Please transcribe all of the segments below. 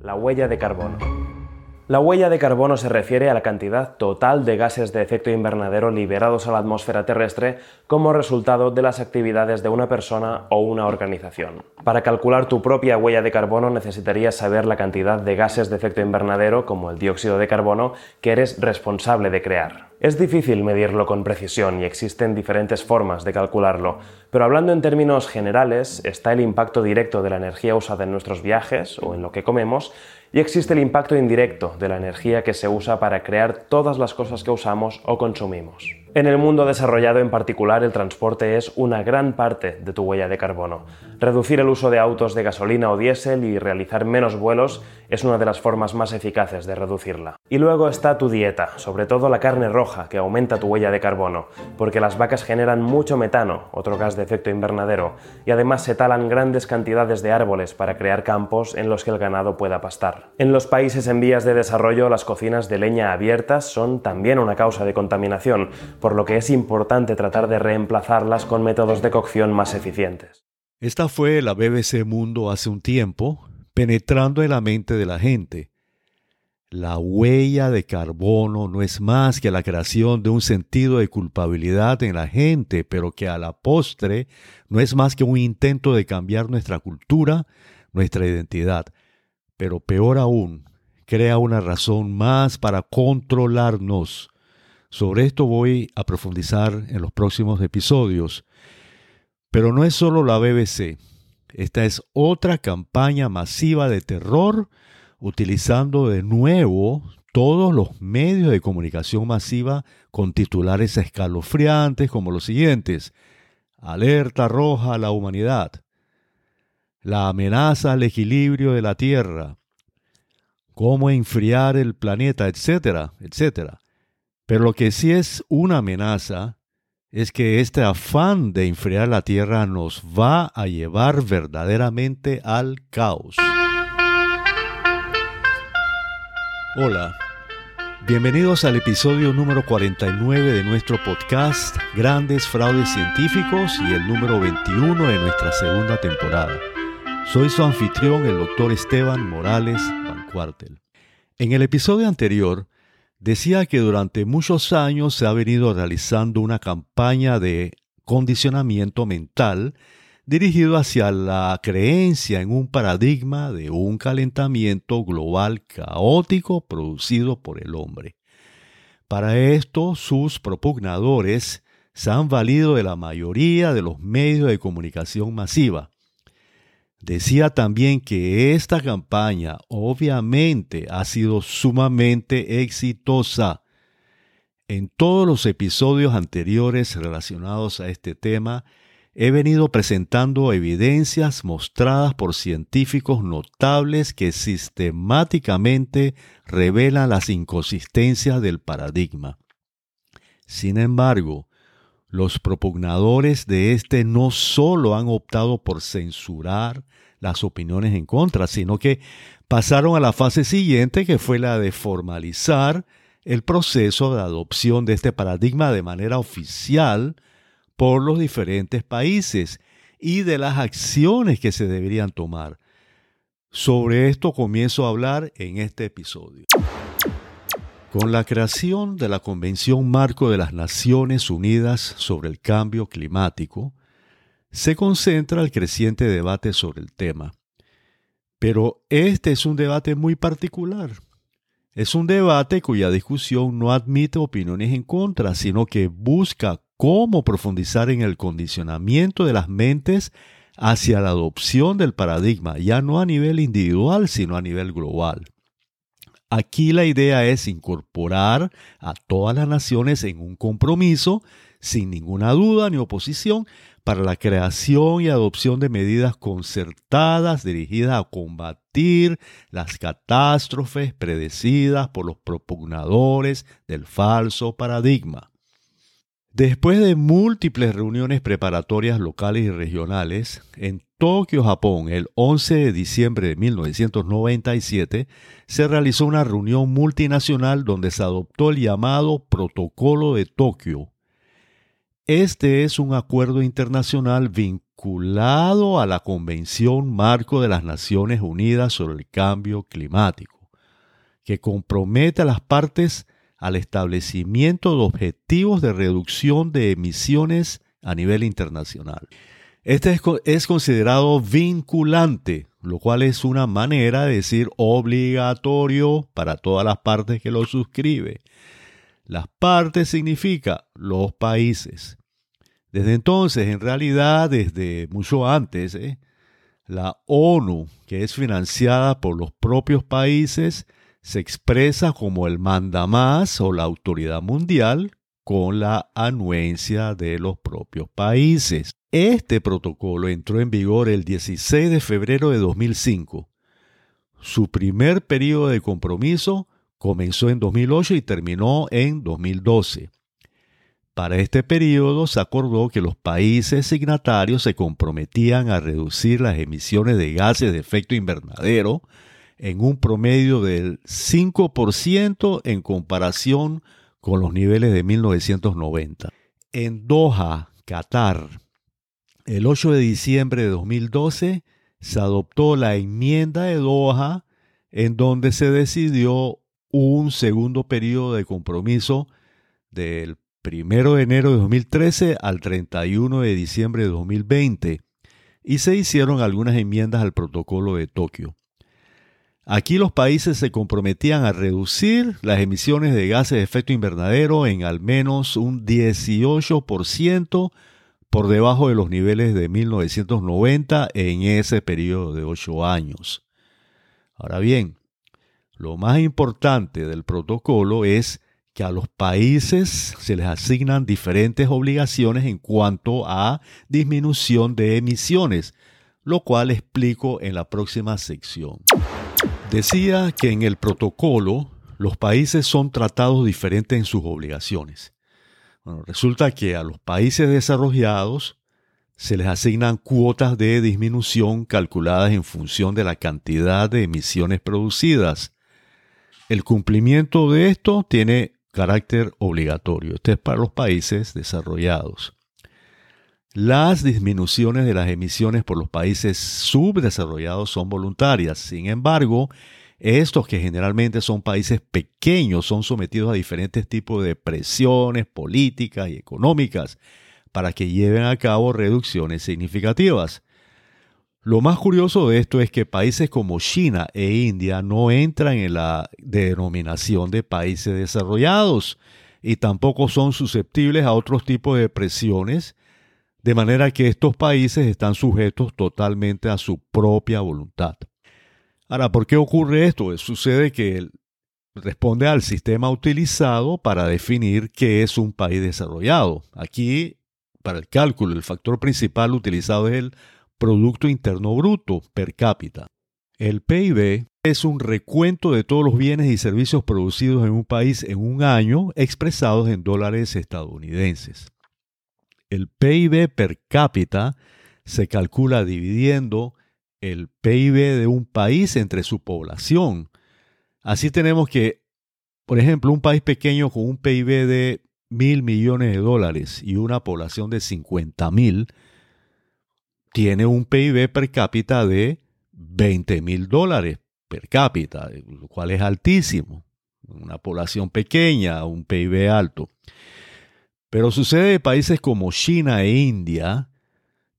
La huella de carbono. La huella de carbono se refiere a la cantidad total de gases de efecto invernadero liberados a la atmósfera terrestre como resultado de las actividades de una persona o una organización. Para calcular tu propia huella de carbono necesitarías saber la cantidad de gases de efecto invernadero, como el dióxido de carbono, que eres responsable de crear. Es difícil medirlo con precisión y existen diferentes formas de calcularlo, pero hablando en términos generales está el impacto directo de la energía usada en nuestros viajes o en lo que comemos y existe el impacto indirecto de la energía que se usa para crear todas las cosas que usamos o consumimos. En el mundo desarrollado en particular, el transporte es una gran parte de tu huella de carbono. Reducir el uso de autos de gasolina o diésel y realizar menos vuelos es una de las formas más eficaces de reducirla. Y luego está tu dieta, sobre todo la carne roja, que aumenta tu huella de carbono, porque las vacas generan mucho metano, otro gas de efecto invernadero, y además se talan grandes cantidades de árboles para crear campos en los que el ganado pueda pastar. En los países en vías de desarrollo, las cocinas de leña abiertas son también una causa de contaminación, por lo que es importante tratar de reemplazarlas con métodos de cocción más eficientes. Esta fue la BBC Mundo hace un tiempo, penetrando en la mente de la gente. La huella de carbono no es más que la creación de un sentido de culpabilidad en la gente, pero que a la postre no es más que un intento de cambiar nuestra cultura, nuestra identidad. Pero peor aún, crea una razón más para controlarnos, sobre esto voy a profundizar en los próximos episodios. Pero no es solo la BBC. Esta es otra campaña masiva de terror utilizando de nuevo todos los medios de comunicación masiva con titulares escalofriantes como los siguientes. Alerta roja a la humanidad. La amenaza al equilibrio de la Tierra. Cómo enfriar el planeta, etcétera, etcétera. Pero lo que sí es una amenaza es que este afán de enfriar la Tierra nos va a llevar verdaderamente al caos. Hola, bienvenidos al episodio número 49 de nuestro podcast Grandes Fraudes Científicos y el número 21 de nuestra segunda temporada. Soy su anfitrión, el doctor Esteban Morales Van Cuartel. En el episodio anterior, decía que durante muchos años se ha venido realizando una campaña de condicionamiento mental dirigido hacia la creencia en un paradigma de un calentamiento global caótico producido por el hombre. Para esto, sus propugnadores se han valido de la mayoría de los medios de comunicación masiva, Decía también que esta campaña obviamente ha sido sumamente exitosa. En todos los episodios anteriores relacionados a este tema, he venido presentando evidencias mostradas por científicos notables que sistemáticamente revelan las inconsistencias del paradigma. Sin embargo, los propugnadores de este no solo han optado por censurar las opiniones en contra, sino que pasaron a la fase siguiente, que fue la de formalizar el proceso de adopción de este paradigma de manera oficial por los diferentes países y de las acciones que se deberían tomar. Sobre esto comienzo a hablar en este episodio. Con la creación de la Convención Marco de las Naciones Unidas sobre el Cambio Climático, se concentra el creciente debate sobre el tema. Pero este es un debate muy particular. Es un debate cuya discusión no admite opiniones en contra, sino que busca cómo profundizar en el condicionamiento de las mentes hacia la adopción del paradigma, ya no a nivel individual, sino a nivel global. Aquí la idea es incorporar a todas las naciones en un compromiso, sin ninguna duda ni oposición, para la creación y adopción de medidas concertadas dirigidas a combatir las catástrofes predecidas por los propugnadores del falso paradigma. Después de múltiples reuniones preparatorias locales y regionales, en Tokio, Japón, el 11 de diciembre de 1997, se realizó una reunión multinacional donde se adoptó el llamado Protocolo de Tokio. Este es un acuerdo internacional vinculado a la Convención Marco de las Naciones Unidas sobre el Cambio Climático, que compromete a las partes al establecimiento de objetivos de reducción de emisiones a nivel internacional. Este es, considerado vinculante, lo cual es una manera de decir obligatorio para todas las partes que lo suscriben. Las partes significa los países. Desde entonces, en realidad, desde mucho antes, ¿eh? la ONU, que es financiada por los propios países, se expresa como el mandamás o la autoridad mundial con la anuencia de los propios países. Este protocolo entró en vigor el 16 de febrero de 2005. Su primer periodo de compromiso comenzó en 2008 y terminó en 2012. Para este periodo se acordó que los países signatarios se comprometían a reducir las emisiones de gases de efecto invernadero en un promedio del 5% en comparación con los niveles de 1990. En Doha, Qatar, el 8 de diciembre de 2012 se adoptó la enmienda de Doha en donde se decidió un segundo periodo de compromiso del 1 de enero de 2013 al 31 de diciembre de 2020 y se hicieron algunas enmiendas al protocolo de Tokio. Aquí los países se comprometían a reducir las emisiones de gases de efecto invernadero en al menos un 18% por debajo de los niveles de 1990 en ese periodo de ocho años. Ahora bien, lo más importante del protocolo es que a los países se les asignan diferentes obligaciones en cuanto a disminución de emisiones, lo cual explico en la próxima sección. Decía que en el protocolo los países son tratados diferentes en sus obligaciones. Bueno, resulta que a los países desarrollados se les asignan cuotas de disminución calculadas en función de la cantidad de emisiones producidas el cumplimiento de esto tiene carácter obligatorio. Este es para los países desarrollados. Las disminuciones de las emisiones por los países subdesarrollados son voluntarias. Sin embargo, estos que generalmente son países pequeños son sometidos a diferentes tipos de presiones políticas y económicas para que lleven a cabo reducciones significativas. Lo más curioso de esto es que países como China e India no entran en la denominación de países desarrollados y tampoco son susceptibles a otros tipos de presiones, de manera que estos países están sujetos totalmente a su propia voluntad. Ahora, ¿por qué ocurre esto? Sucede que responde al sistema utilizado para definir qué es un país desarrollado. Aquí, para el cálculo, el factor principal utilizado es el Producto Interno Bruto per cápita. El PIB es un recuento de todos los bienes y servicios producidos en un país en un año expresados en dólares estadounidenses. El PIB per cápita se calcula dividiendo el PIB de un país entre su población. Así tenemos que, por ejemplo, un país pequeño con un PIB de mil millones de dólares y una población de 50 mil tiene un PIB per cápita de 20 mil dólares per cápita, lo cual es altísimo. Una población pequeña, un PIB alto. Pero sucede en países como China e India,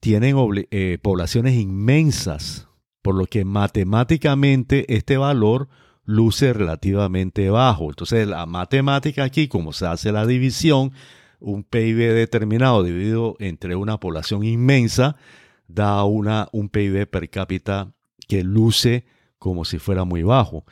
tienen eh, poblaciones inmensas, por lo que matemáticamente este valor luce relativamente bajo. Entonces la matemática aquí, como se hace la división, un PIB determinado dividido entre una población inmensa, da una, un PIB per cápita que luce como si fuera muy bajo.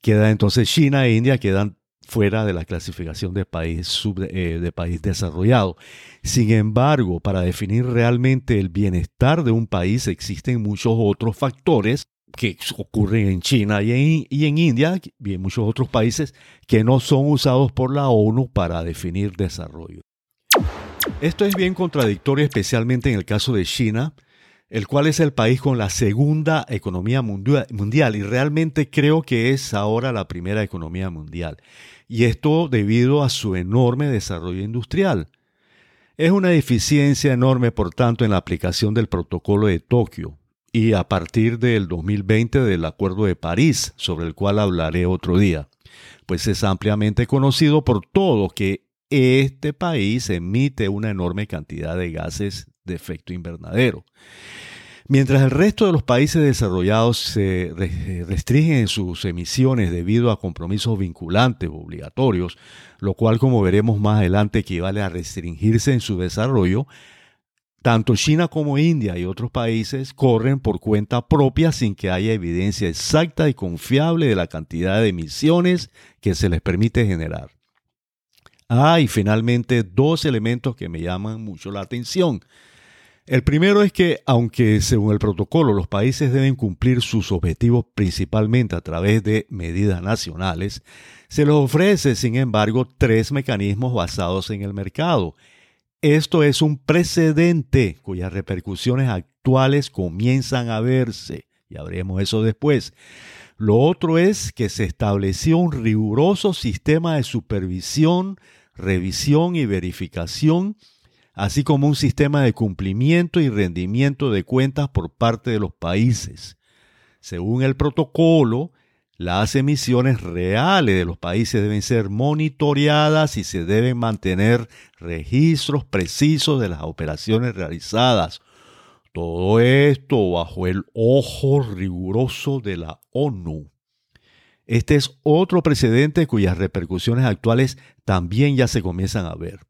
Queda entonces China e India quedan fuera de la clasificación de país, eh, de país desarrollado. Sin embargo, para definir realmente el bienestar de un país existen muchos otros factores que ocurren en China y en India y en muchos otros países que no son usados por la ONU para definir desarrollo. Esto es bien contradictorio, especialmente en el caso de China, el cual es el país con la segunda economía mundial y realmente creo que es ahora la primera economía mundial. Y esto debido a su enorme desarrollo industrial. Es una deficiencia enorme, por tanto, en la aplicación del protocolo de Tokio y a partir del 2020 del Acuerdo de París, sobre el cual hablaré otro día, pues es ampliamente conocido por todos que este país emite una enorme cantidad de gases de efecto invernadero. Mientras el resto de los países desarrollados se restringen sus emisiones debido a compromisos vinculantes o obligatorios, lo cual como veremos más adelante equivale a restringirse en su desarrollo, tanto China como India y otros países corren por cuenta propia sin que haya evidencia exacta y confiable de la cantidad de emisiones que se les permite generar. Ah, y finalmente dos elementos que me llaman mucho la atención. El primero es que, aunque según el protocolo los países deben cumplir sus objetivos principalmente a través de medidas nacionales, se les ofrece, sin embargo, tres mecanismos basados en el mercado. Esto es un precedente cuyas repercusiones actuales comienzan a verse, y haremos eso después. Lo otro es que se estableció un riguroso sistema de supervisión revisión y verificación, así como un sistema de cumplimiento y rendimiento de cuentas por parte de los países. Según el protocolo, las emisiones reales de los países deben ser monitoreadas y se deben mantener registros precisos de las operaciones realizadas. Todo esto bajo el ojo riguroso de la ONU. Este es otro precedente cuyas repercusiones actuales también ya se comienzan a ver.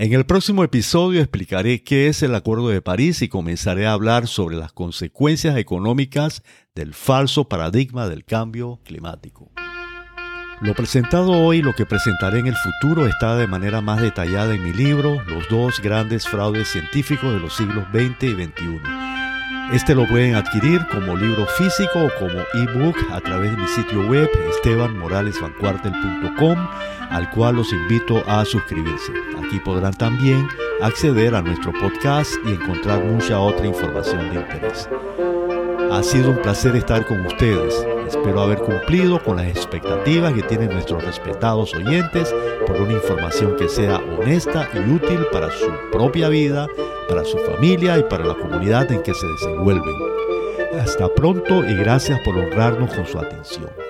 En el próximo episodio explicaré qué es el Acuerdo de París y comenzaré a hablar sobre las consecuencias económicas del falso paradigma del cambio climático. Lo presentado hoy lo que presentaré en el futuro está de manera más detallada en mi libro Los dos grandes fraudes científicos de los siglos XX y XXI este lo pueden adquirir como libro físico o como ebook a través de mi sitio web estebanmoralesvancuartel.com al cual los invito a suscribirse. Aquí podrán también acceder a nuestro podcast y encontrar mucha otra información de interés. Ha sido un placer estar con ustedes. Espero haber cumplido con las expectativas que tienen nuestros respetados oyentes por una información que sea honesta y útil para su propia vida, para su familia y para la comunidad en que se desenvuelven. Hasta pronto y gracias por honrarnos con su atención.